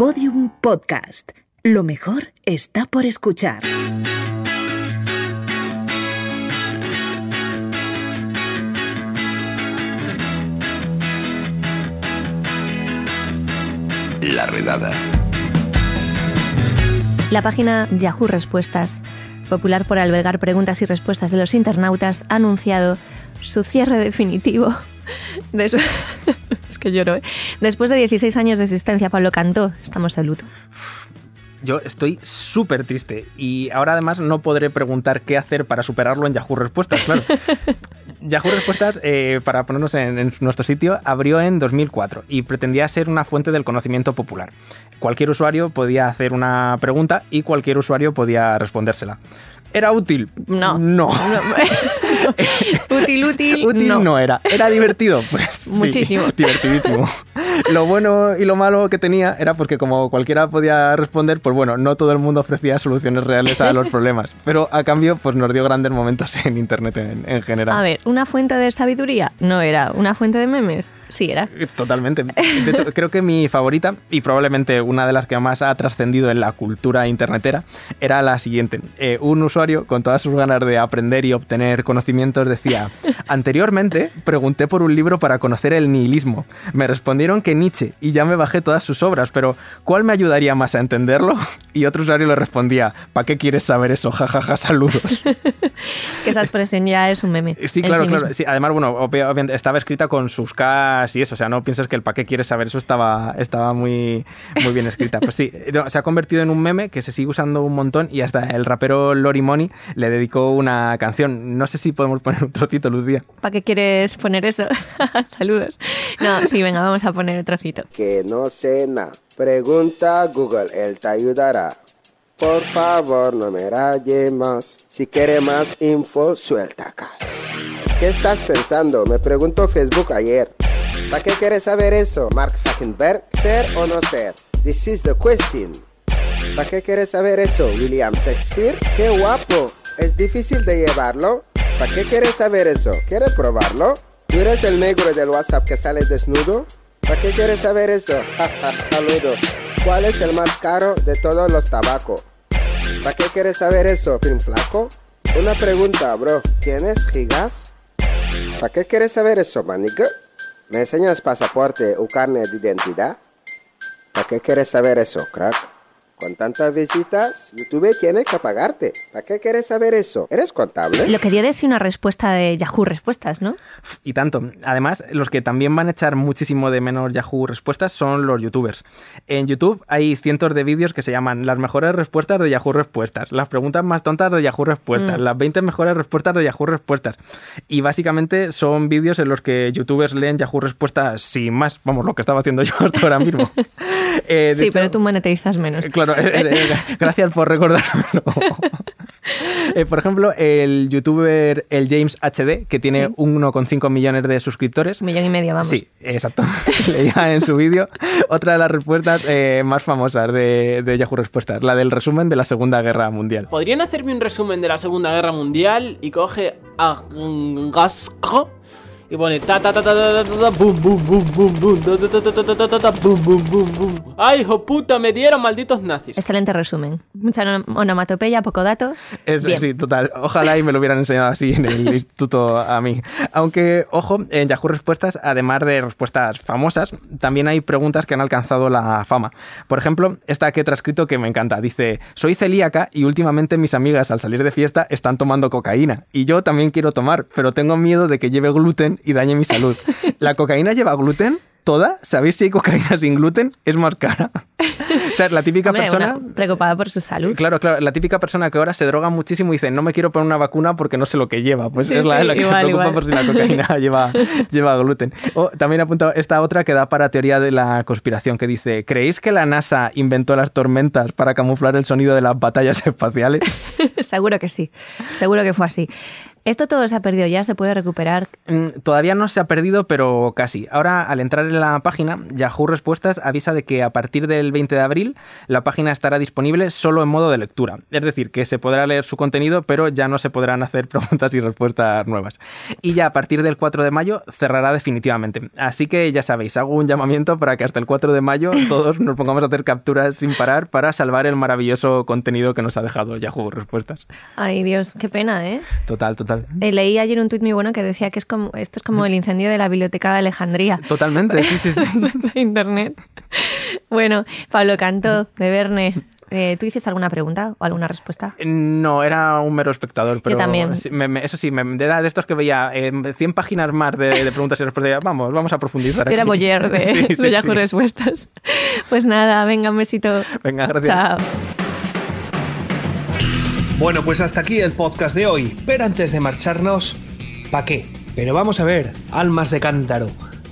Podium Podcast. Lo mejor está por escuchar. La redada. La página Yahoo Respuestas, popular por albergar preguntas y respuestas de los internautas, ha anunciado su cierre definitivo. Des- es que lloro, ¿eh? Después de 16 años de existencia, Pablo Cantó, estamos de luto. Yo estoy súper triste y ahora además no podré preguntar qué hacer para superarlo en Yahoo Respuestas, claro. Yahoo Respuestas, eh, para ponernos en, en nuestro sitio, abrió en 2004 y pretendía ser una fuente del conocimiento popular. Cualquier usuario podía hacer una pregunta y cualquier usuario podía respondérsela. ¿Era útil? No. No. útil, útil. Útil no. era. ¿Era divertido? Pues sí, Muchísimo. divertidísimo. Lo bueno y lo malo que tenía era porque como cualquiera podía responder, pues bueno, no todo el mundo ofrecía soluciones reales a los problemas. Pero a cambio, pues nos dio grandes momentos en Internet en, en general. A ver, ¿una fuente de sabiduría? No era. ¿Una fuente de memes? Sí era. Totalmente. De hecho, creo que mi favorita, y probablemente una de las que más ha trascendido en la cultura internetera, era la siguiente. Eh, un usuario, con todas sus ganas de aprender y obtener conocimientos, decía, anteriormente pregunté por un libro para conocer el nihilismo. Me respondieron que Nietzsche, y ya me bajé todas sus obras, pero ¿cuál me ayudaría más a entenderlo? Y otro usuario le respondía, ¿para qué quieres saber eso? Ja, ja, ja, saludos. Que esa expresión ya es un meme. Sí, claro, sí claro. Sí, además, bueno, obvia- obviamente estaba escrita con sus Ks y eso. O sea, no pienses que el para qué quieres saber eso estaba, estaba muy, muy bien escrita. Pues sí, se ha convertido en un meme que se sigue usando un montón y hasta el rapero Lori Money le dedicó una canción. No sé si podemos poner un trocito, Lucía. ¿Para qué quieres poner eso? Saludos. No, sí, venga, vamos a poner Que no sé nada. Pregunta a Google, él te ayudará. Por favor, no me raye más. Si quiere más info, suelta acá. ¿Qué estás pensando? Me preguntó Facebook ayer. ¿Para qué quieres saber eso? Mark Zuckerberg, ¿ser o no ser? This is the question. ¿Para qué quieres saber eso? William Shakespeare, qué guapo. Es difícil de llevarlo. ¿Para qué quieres saber eso? ¿Quieres probarlo? ¿Tú eres el negro del WhatsApp que sale desnudo? ¿Para qué quieres saber eso? Saludo. ¿Cuál es el más caro de todos los tabacos? ¿Para qué quieres saber eso, fin flaco? Una pregunta, bro. ¿Tienes gigas? ¿Para qué quieres saber eso, manica? ¿Me enseñas pasaporte o carne de identidad? ¿Para qué quieres saber eso, crack? Con tantas visitas, YouTube tiene que pagarte. ¿Para qué quieres saber eso? ¿Eres contable? Lo que dio de sí una respuesta de Yahoo Respuestas, ¿no? Y tanto. Además, los que también van a echar muchísimo de menos Yahoo respuestas son los youtubers. En YouTube hay cientos de vídeos que se llaman las mejores respuestas de Yahoo respuestas, las preguntas más tontas de Yahoo respuestas, Mm. las 20 mejores respuestas de Yahoo respuestas. Y básicamente son vídeos en los que youtubers leen Yahoo respuestas sin más. Vamos, lo que estaba haciendo yo hasta ahora mismo. Eh, Sí, hecho- pero tú monetizas menos. Claro, eh, eh, gracias por recordármelo. Eh, por ejemplo, el youtuber el James HD, que tiene Sí. 1,5 millones de suscriptores. Un millón y medio, vamos. Sí, exacto. Leía en su vídeo otra de las respuestas eh, más famosas de, de Yahoo Respuestas, la del resumen de la Segunda Guerra Mundial. ¿Podrían hacerme un resumen de la Segunda Guerra Mundial? Y coge a Gasco y pone ta ta ta ta ta ta ta boom boom boom boom boom ta ta ta ta ta ta ta boom boom boom boom. Ay, hijo puta, me dieron malditos nazis. Excelente resumen. Mucha onomatopeya, poco dato. Eso sí, total. Ojalá y me lo hubieran enseñado así en el instituto a mí. Aunque, ojo, en Yahoo Respuestas, además de respuestas famosas, también hay preguntas que han alcanzado la fama. Por ejemplo, esta que he transcrito que me encanta. Dice, soy celíaca y últimamente mis amigas al salir de fiesta están tomando cocaína. Y yo también quiero tomar, pero tengo miedo de que lleve gluten y dañe mi salud. ¿La cocaína lleva gluten? ¿Toda? ¿Sabéis si hay cocaína sin gluten? Es más cara. Esta es la típica Hombre, persona... preocupada por su salud. Claro, claro, la típica persona que ahora se droga muchísimo y dice, no me quiero poner una vacuna porque no sé lo que lleva. Pues Sí, es la, sí, la que igual, se preocupa igual. por si la cocaína lleva, lleva gluten. O también apuntado esta otra que da para teoría de la conspiración, que dice, ¿creéis que la NASA inventó las tormentas para camuflar el sonido de las batallas espaciales? Seguro que sí. Seguro que fue así. Esto todo se ha perdido ya, se puede recuperar. Mm, Todavía no se ha perdido, pero casi. Ahora, al entrar en la página, Yahoo Respuestas avisa de que a partir del 20 de abril la página estará disponible solo en modo de lectura. Es decir, que se podrá leer su contenido, pero ya no se podrán hacer preguntas y respuestas nuevas. Y ya a partir del 4 de mayo cerrará definitivamente. Así que ya sabéis, hago un llamamiento para que hasta el 4 de mayo todos nos pongamos a hacer capturas sin parar para salvar el maravilloso contenido que nos ha dejado Yahoo Respuestas. Ay, Dios, qué pena, ¿eh? Total, total. Eh, leí ayer un tuit muy bueno que decía que es como, esto es como el incendio de la biblioteca de Alejandría. Totalmente, sí, sí, sí. Internet. Bueno, Pablo Canto, de Verne. eh, ¿Tú hiciste alguna pregunta o alguna respuesta? No, era un mero espectador, pero también. sí, me- me- eso sí, me, era de estos que veía eh, 100 páginas más de, de preguntas y respuestas. Vamos, vamos a profundizar. Yo era boyer de, Sí, sí, de Yahoo sí. Respuestas. Pues nada, venga, un besito. Venga, gracias. Chao. Bueno, pues hasta aquí el podcast de hoy. Pero antes de marcharnos, ¿pa' qué? Pero vamos a ver, almas de cántaro,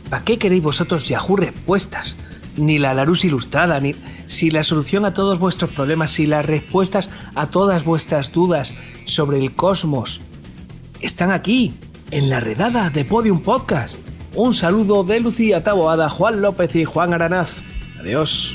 ¿pa' qué queréis vosotros Yahoo respuestas? Ni la Larus ilustrada, ni si la solución a todos vuestros problemas, si las respuestas a todas vuestras dudas sobre el cosmos están aquí, en la redada de Podium Podcast. Un saludo de Lucía Taboada, Juan López y Juan Aranaz. Adiós.